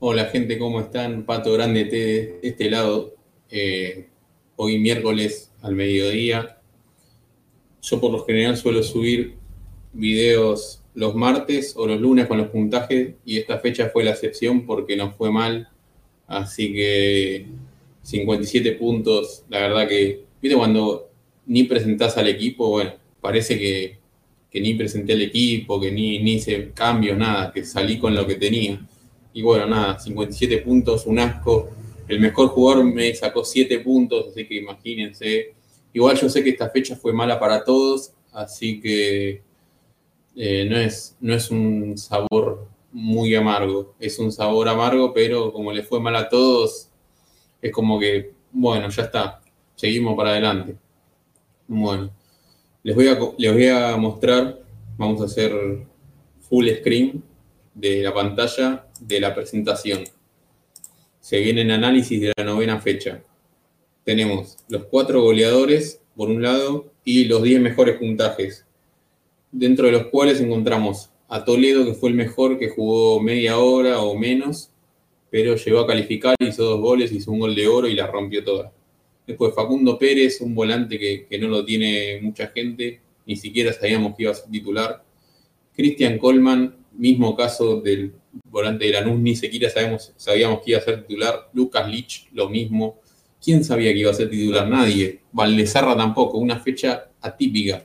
Hola gente, ¿cómo están? Pato Grande T de este lado. Eh, hoy miércoles al mediodía. Yo por lo general suelo subir videos los martes o los lunes con los puntajes y esta fecha fue la excepción porque nos fue mal. Así que 57 puntos, la verdad que, viste cuando ni presentás al equipo, bueno, parece que, que ni presenté al equipo, que ni, ni hice cambios, nada, que salí con lo que tenía. Y bueno, nada, 57 puntos, un asco. El mejor jugador me sacó 7 puntos, así que imagínense. Igual yo sé que esta fecha fue mala para todos, así que eh, no, es, no es un sabor muy amargo. Es un sabor amargo, pero como le fue mal a todos, es como que, bueno, ya está. Seguimos para adelante. Bueno, les voy a, les voy a mostrar, vamos a hacer full screen de la pantalla de la presentación. Se viene el análisis de la novena fecha. Tenemos los cuatro goleadores, por un lado, y los diez mejores puntajes, dentro de los cuales encontramos a Toledo, que fue el mejor, que jugó media hora o menos, pero llegó a calificar, hizo dos goles, hizo un gol de oro y la rompió toda. Después Facundo Pérez, un volante que, que no lo tiene mucha gente, ni siquiera sabíamos que iba a ser titular. Cristian Colman, mismo caso del volante de Lanús, ni siquiera sabemos, sabíamos que iba a ser titular. Lucas Lich, lo mismo. ¿Quién sabía que iba a ser titular? Nadie. Valdezarra tampoco, una fecha atípica.